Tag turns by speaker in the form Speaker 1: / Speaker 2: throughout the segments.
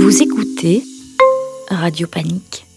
Speaker 1: Vous écoutez Radio Panique.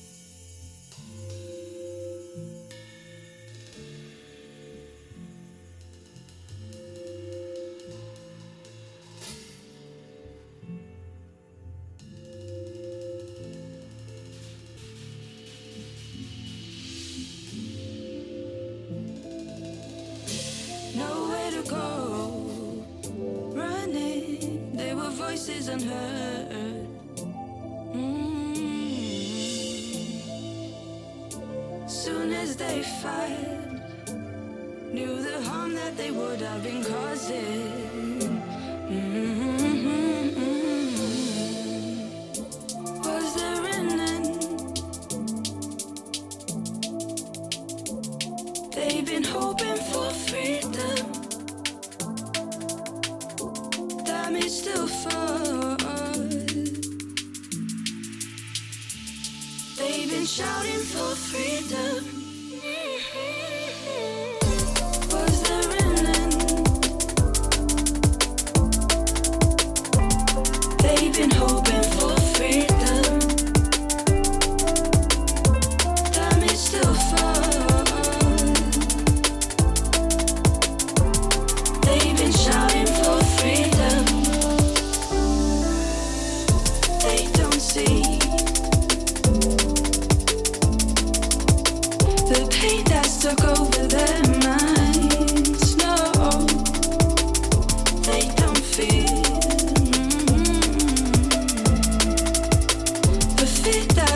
Speaker 2: The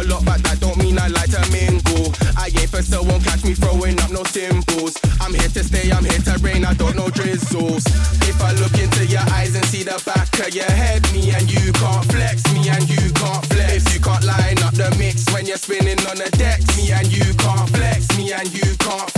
Speaker 2: a lot, but that don't mean I like to mingle. I ain't for so won't catch me throwing up no symbols. I'm here to stay, I'm here to rain, I don't know drizzles. If I look into your eyes and see the back of your head, me and you can't flex, me and you can't flex. If you can't line up the mix when you're spinning on the decks, me and you can't flex, me and you can't flex.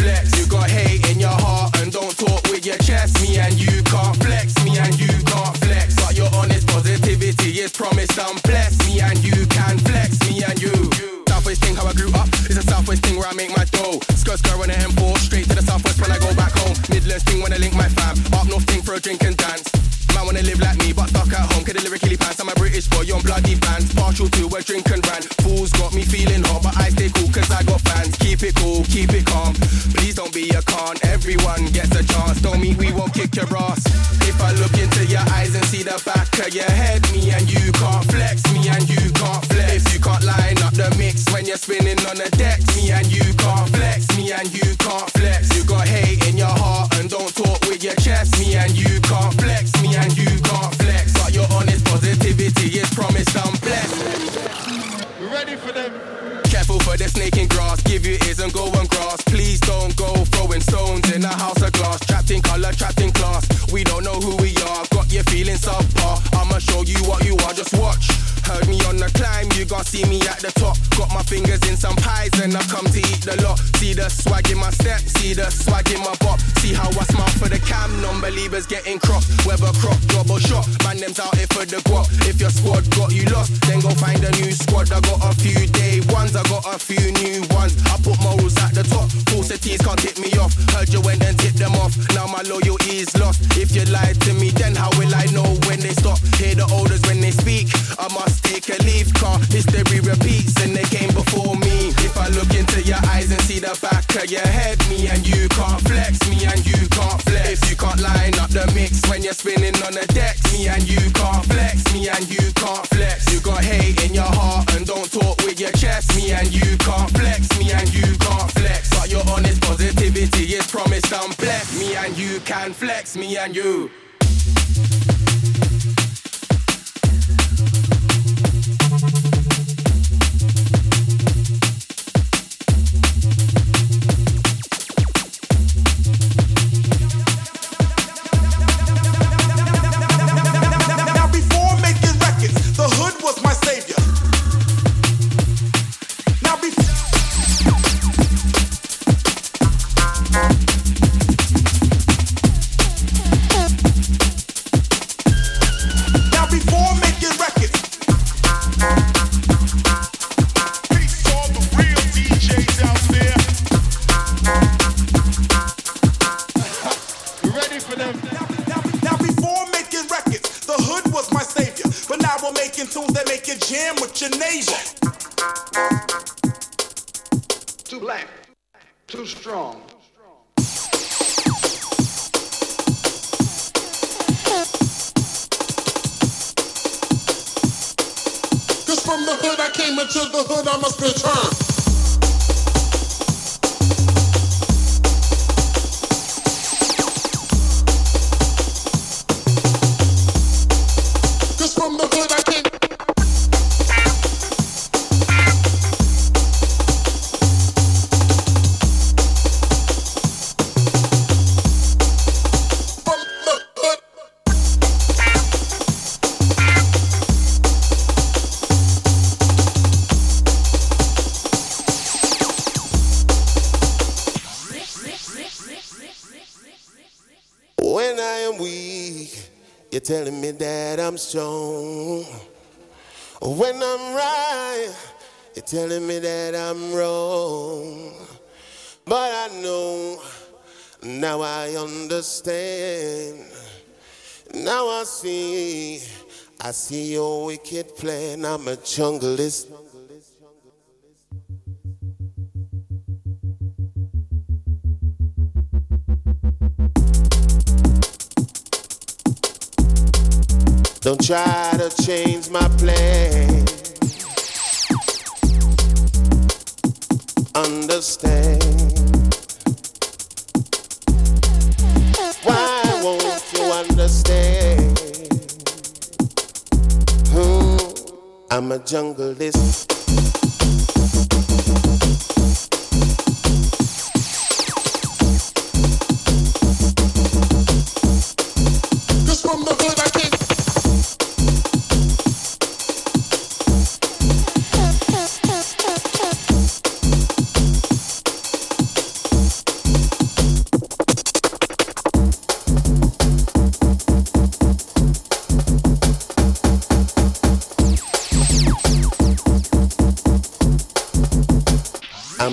Speaker 2: southwest thing where I make my dough. Skirt skirt on the M4, straight to the southwest when I go back home. Midlands thing when I link my fam. Up north thing for a drink and dance. Man wanna live like me, but stuck at home. the lyrically pants. I'm a British boy, on bloody bands. Partial to a drink and ran.
Speaker 3: Fools got me feeling hot, but I stay cool cause I got fans. Keep it cool, keep it calm. Please
Speaker 2: don't
Speaker 3: be a con. Everyone gets a chance. Don't mean we won't kick your ass. If I look into your eyes and
Speaker 2: see the back of your head, me and you can't when
Speaker 3: you're spinning on the deck. Me and you can't flex, me and you can't flex. You got hate in your heart and don't talk with your chest. Me and you can't flex, me and you can't flex. But your honest positivity is promised and blessed.
Speaker 4: Ready for them?
Speaker 3: Careful for the snaking grass, give you ears and go and grass. Please don't go throwing stones in a house of glass. Trapped in color, trapped in class. We don't know who we are, got you feeling subpar. I'ma show you what you are, just watch gon' see me at the top. Got my fingers in some pies and I come to eat the lot. See the swag in my step, see the swag in my bop. See how I smile for the cam, non-believers getting cropped. Whether crop, job or shot, man them's out here for the guap. If your squad got you lost, then go find a new squad. I got a few day ones, I got a few new ones. I put morals at the top, falsities can't tip me off. Heard you went and tip them off, now my loyalty is lost. If you lied to me and you can't flex, me and you can't flex. But your honest positivity is promised I'm blessed. Me and you can flex, me and you.
Speaker 5: I'm strong. When I'm right, you're telling me that I'm wrong. But I know, now I understand. Now I see, I see your wicked plan. I'm a junglist. Don't try to change my plan. Understand. Why won't you understand? Hmm, I'm a junglist.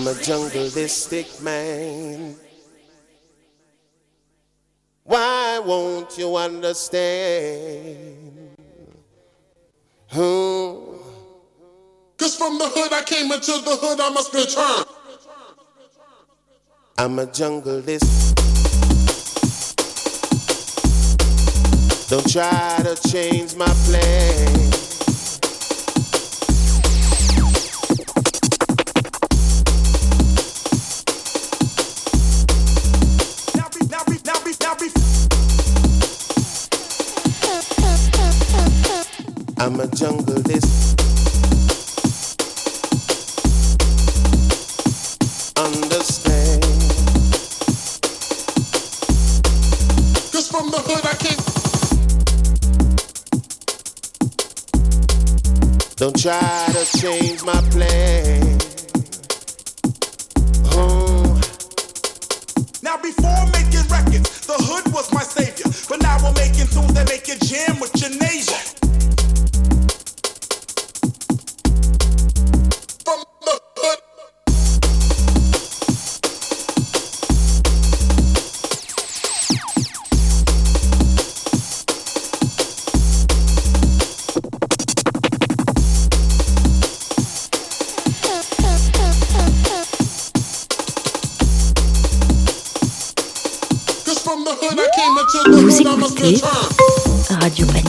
Speaker 5: I'm a jungleistic man. Why won't you understand? Hmm.
Speaker 6: Cause from the hood I came into the hood I must return.
Speaker 5: I'm a junglist. Don't try to change my plan.
Speaker 1: I'm a junglist. Understand? Cause from the hood I came. Don't try to change my plan.
Speaker 5: Radio Panique.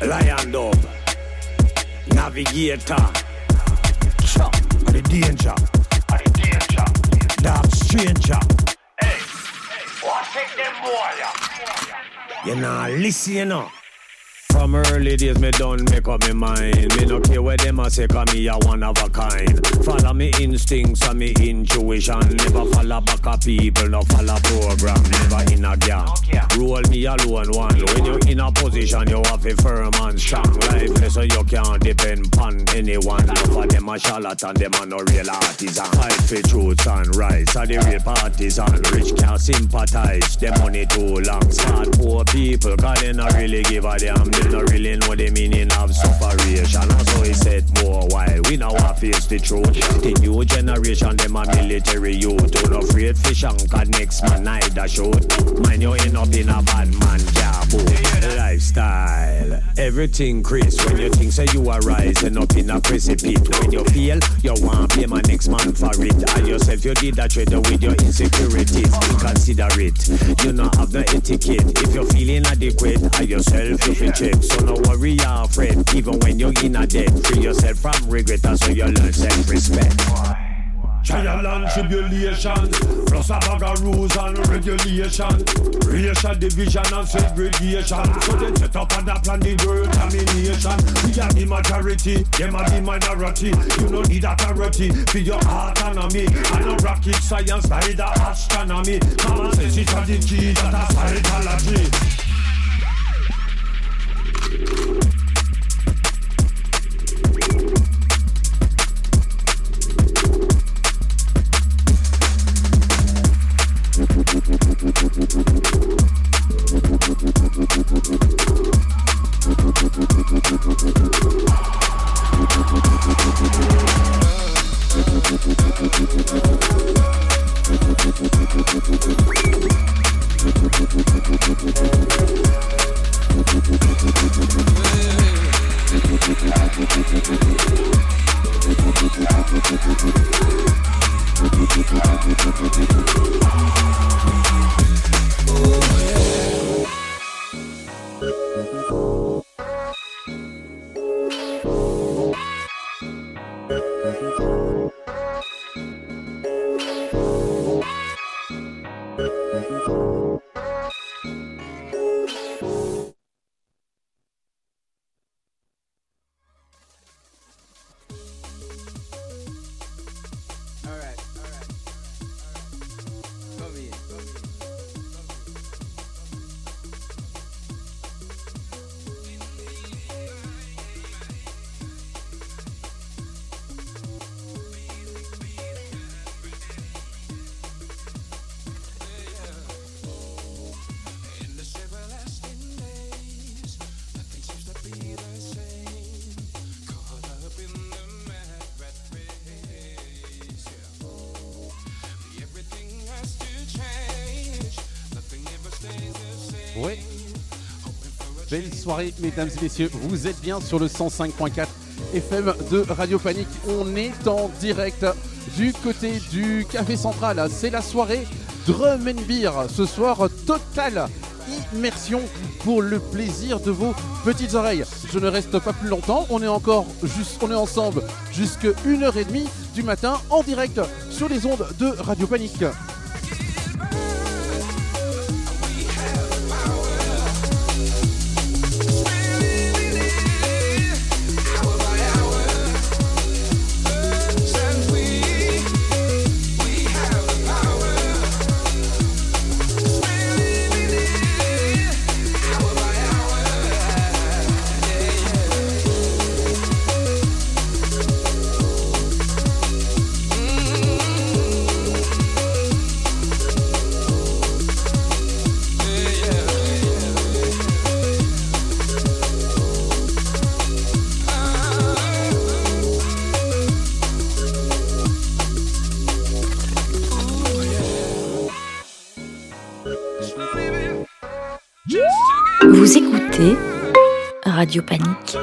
Speaker 4: Lion dub, navigator. Chop, the danger, the danger. Dark stranger. Hey, what take them boy? You know, listen, you know. From early days, me done make up me mind. Me no care where them a say, cause me a one of a kind. Follow me instincts and me intuition. Never follow back a people, no follow program. Never in a gang. Roll me alone one. When you in a position, you have a firm and strong. Life so you can't depend on anyone. No for them a charlatan, them a no real artisan. Fight for truth and rights, are the real partisan. Rich can't sympathize, them money too long. Smart poor people, cause they not really give a damn. Not really know the meaning of separation. And so he said more why we now want face the truth. The new generation, them a military youth. Don't afraid fish and cause next man neither shoot. Mind you end up in a bad man cabo. Lifestyle, everything Chris. When you think say you are rising up in a precipice. When you feel you want blame a next man for it. And yourself you did that trade with your insecurities. Consider it. You not have no etiquette. If you're feeling adequate, and yourself you feel check. So no worry, you're afraid. Even when you're in a debt, free yourself from regret. And so you learn self-respect.
Speaker 7: Trial and tribulation, plus a bag of rules and regulation, racial division and segregation. So they set up and a plan the world domination. We are the majority, them are the minority. You no need authority for your autonomy. I know rocket science by the astronomy. Common sense is the key to the psychology.
Speaker 8: Ouais. Belle soirée, mesdames et messieurs. Vous êtes bien sur le 105.4 FM de Radio Panique. On est en direct du côté du Café Central. C'est la soirée Drum and Beer. Ce soir, totale immersion pour le plaisir de vos petites oreilles. Je ne reste pas plus longtemps. On est encore on est ensemble jusqu'à 1h30 du matin en direct sur les ondes de Radio Panique.
Speaker 1: Radio Panique.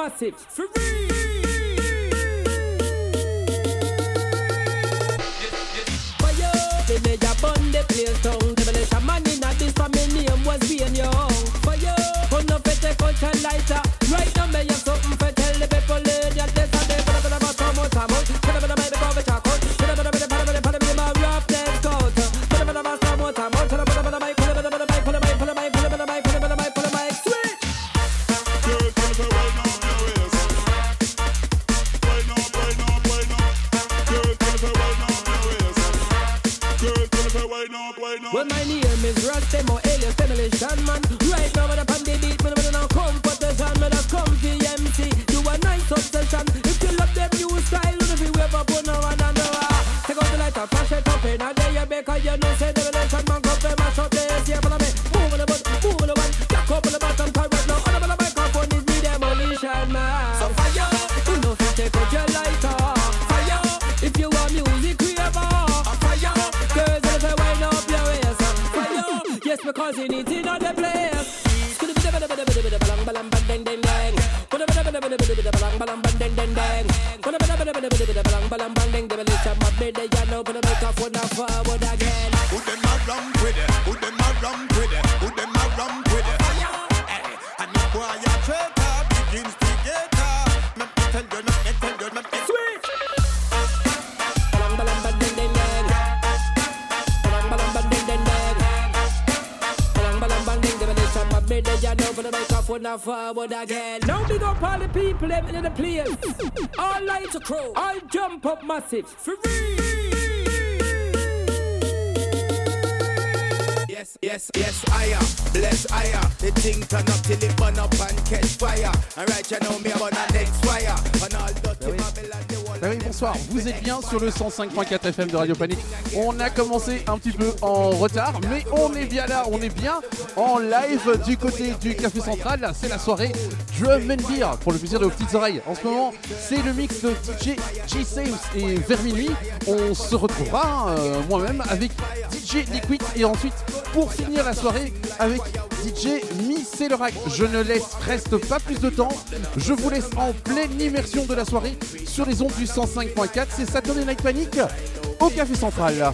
Speaker 9: Massive. crew. I jump up massive. For.
Speaker 8: Bah bonsoir, vous êtes bien sur le 105.4 FM de Radio Panique. On a commencé un petit peu en retard, mais on est bien là, on est bien en live du côté du Café Central. C'est la soirée Drum and Beer pour le plaisir de vos petites oreilles. En ce moment, c'est le mix de DJ J Saves et vers minuit, on se retrouvera euh, moi-même avec DJ Liquid et ensuite pour finir finir la soirée avec DJ Mi Je ne laisse reste pas plus de temps. Je vous laisse en pleine immersion de la soirée sur les ondes du 105.4. C'est Saturday Night Panic au Café Central.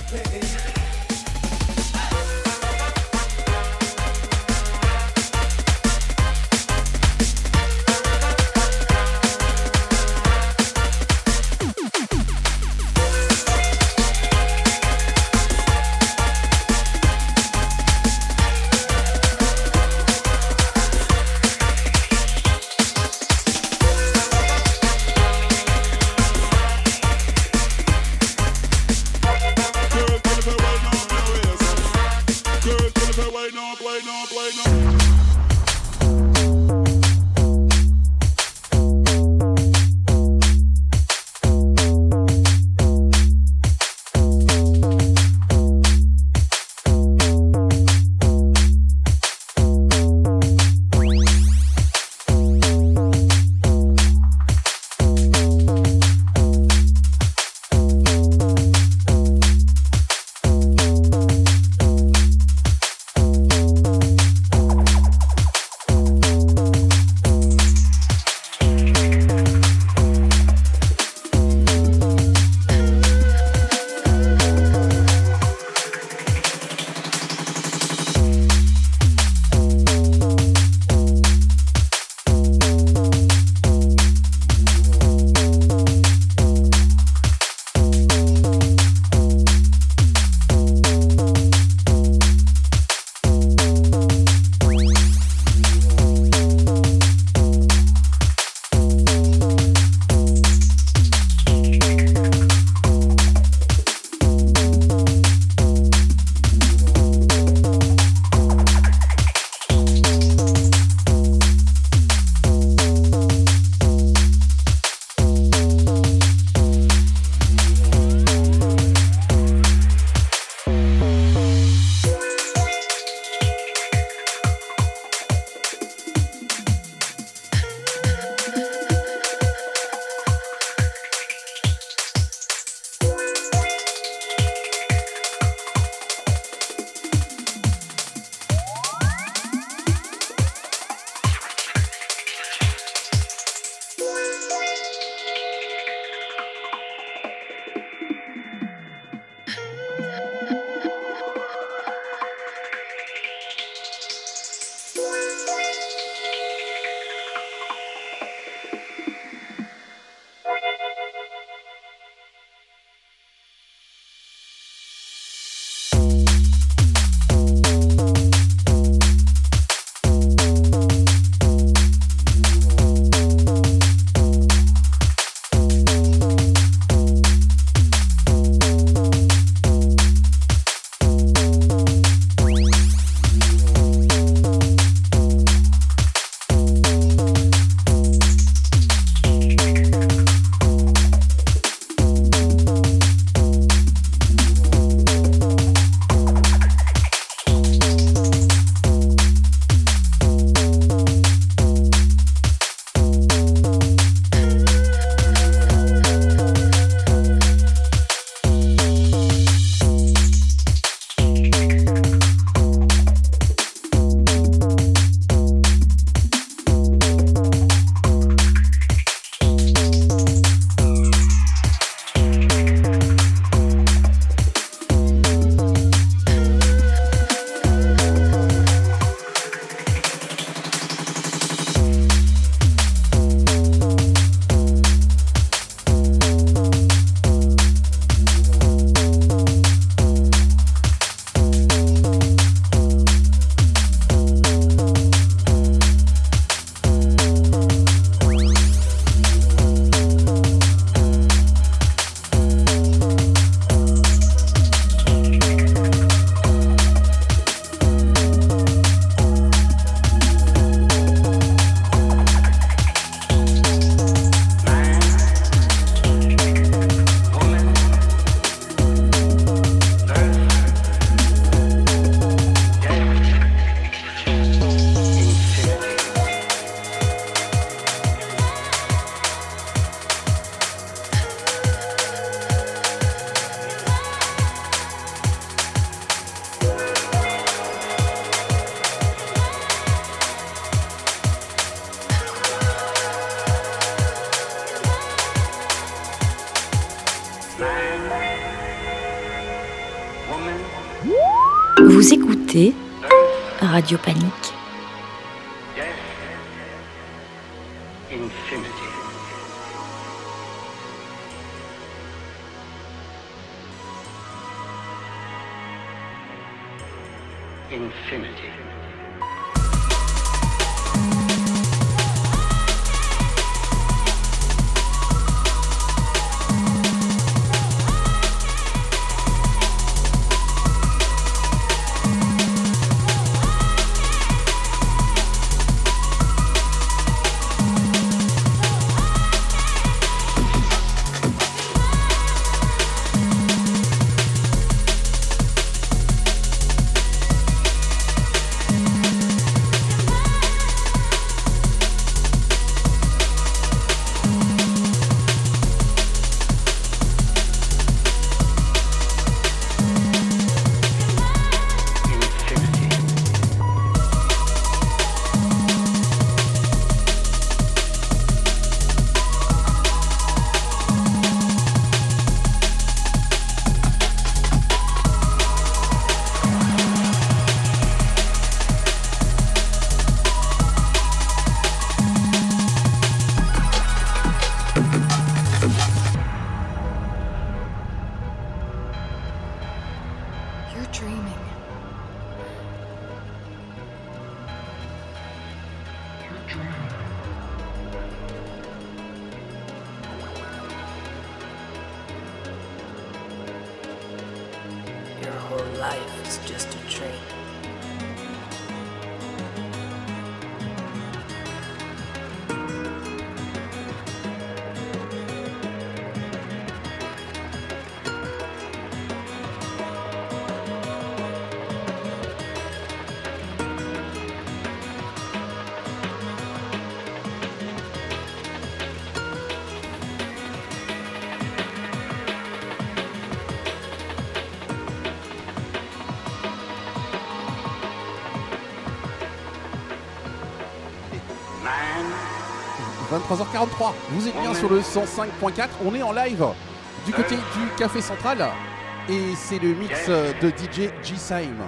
Speaker 10: Radio Panique.
Speaker 11: 23h43. Vous êtes bien sur le 105.4. On est en live du côté du Café Central et c'est le mix de DJ G-Sime.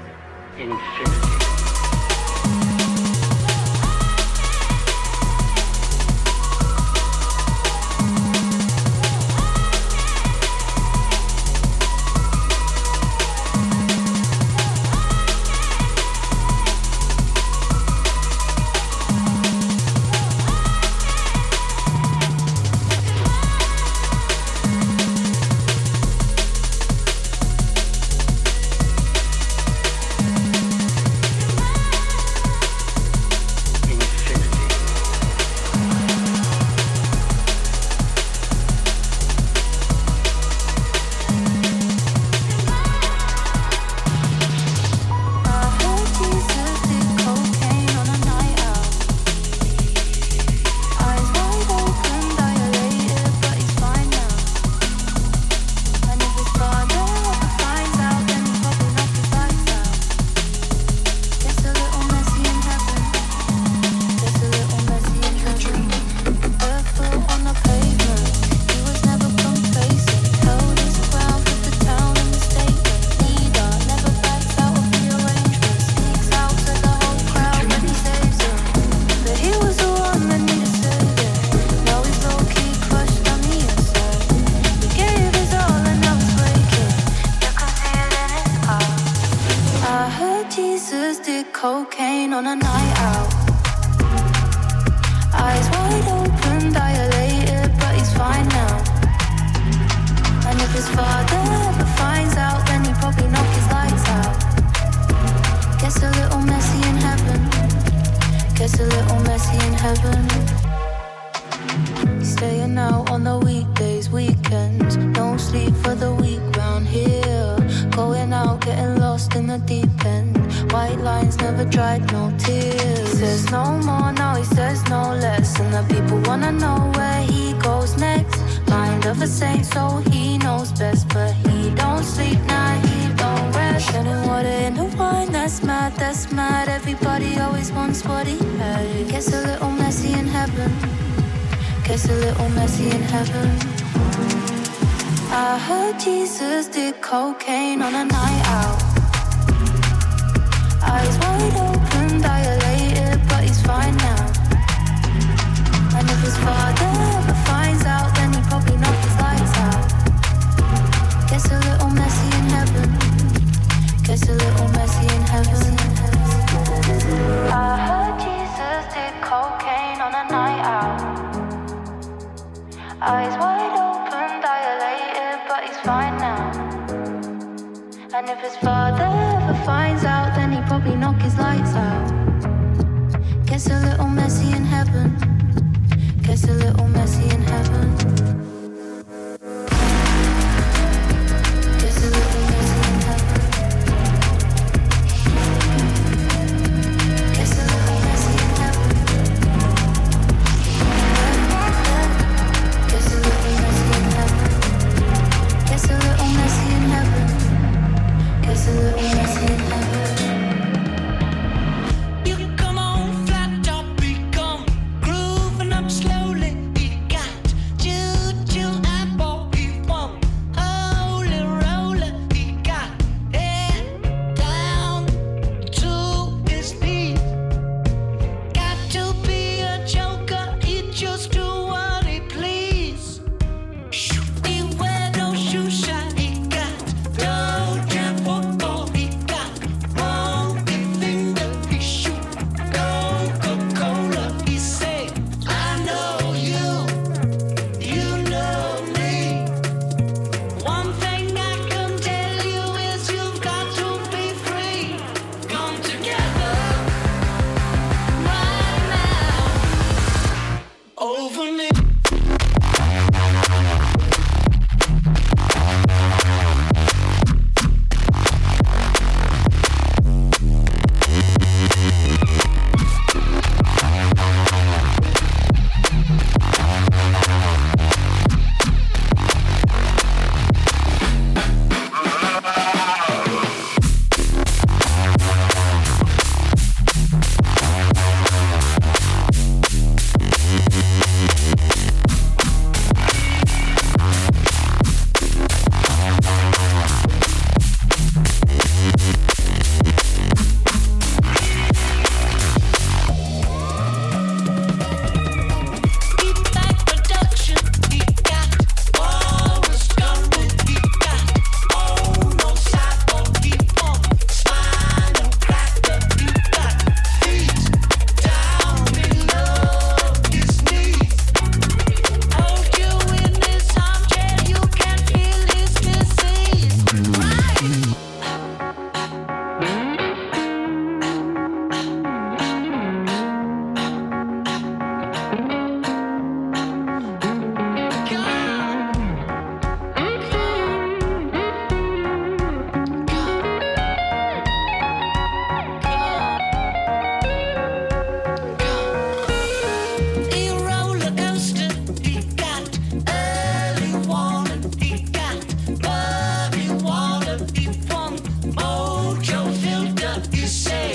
Speaker 12: Jesus did cocaine on a night out. Eyes wide open, dilated, but he's fine now. And if his father ever finds out, then he'd probably knock his lights out. Gets a little messy in heaven. Gets a little messy in heaven. I heard Jesus did cocaine on a night out.
Speaker 13: Eyes wide. If his father ever finds out, then he'd probably knock his lights out. Gets a little messy in heaven. Gets a little messy in heaven.
Speaker 2: say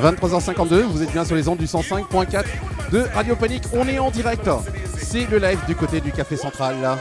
Speaker 14: 23h52, vous êtes bien sur les ondes du 105.4 de Radio Panique. On est en direct. C'est le live du côté du Café Central là.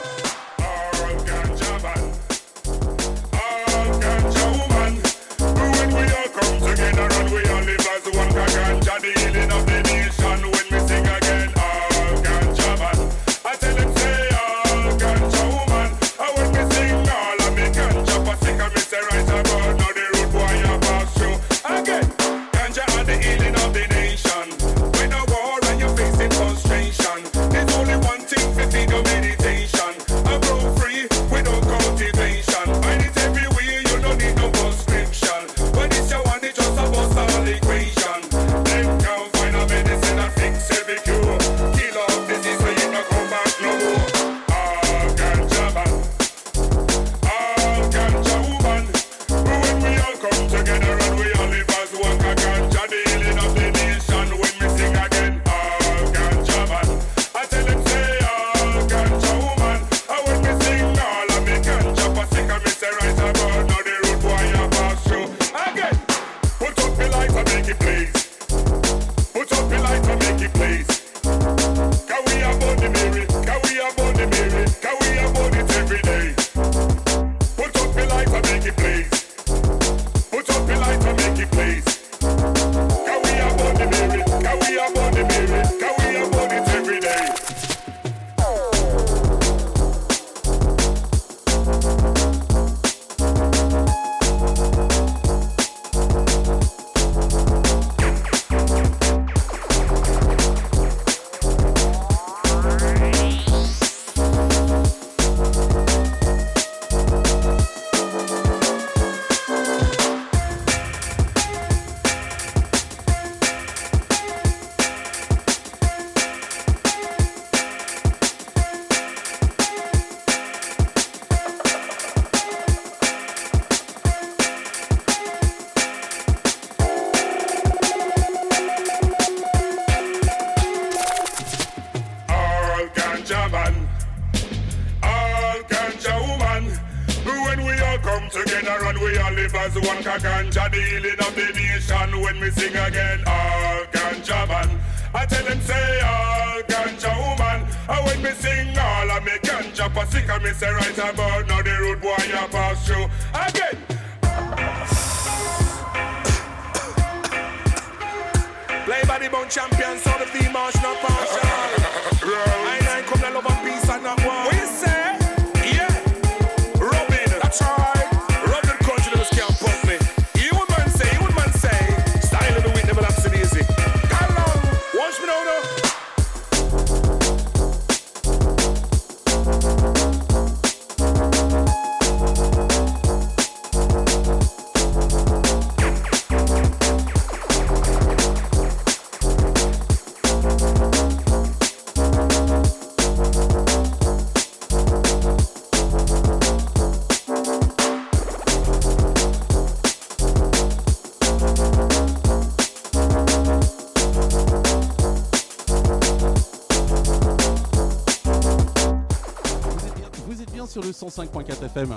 Speaker 14: sur le 105.4 FM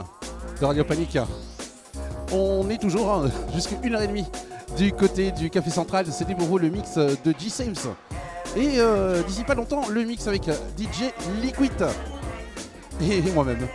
Speaker 14: de Radio Panique. On est toujours hein, jusqu'à 1h30 du côté du Café Central. C'était pour le mix de G. Sims. Et euh, d'ici pas longtemps, le mix avec DJ Liquid. Et moi-même.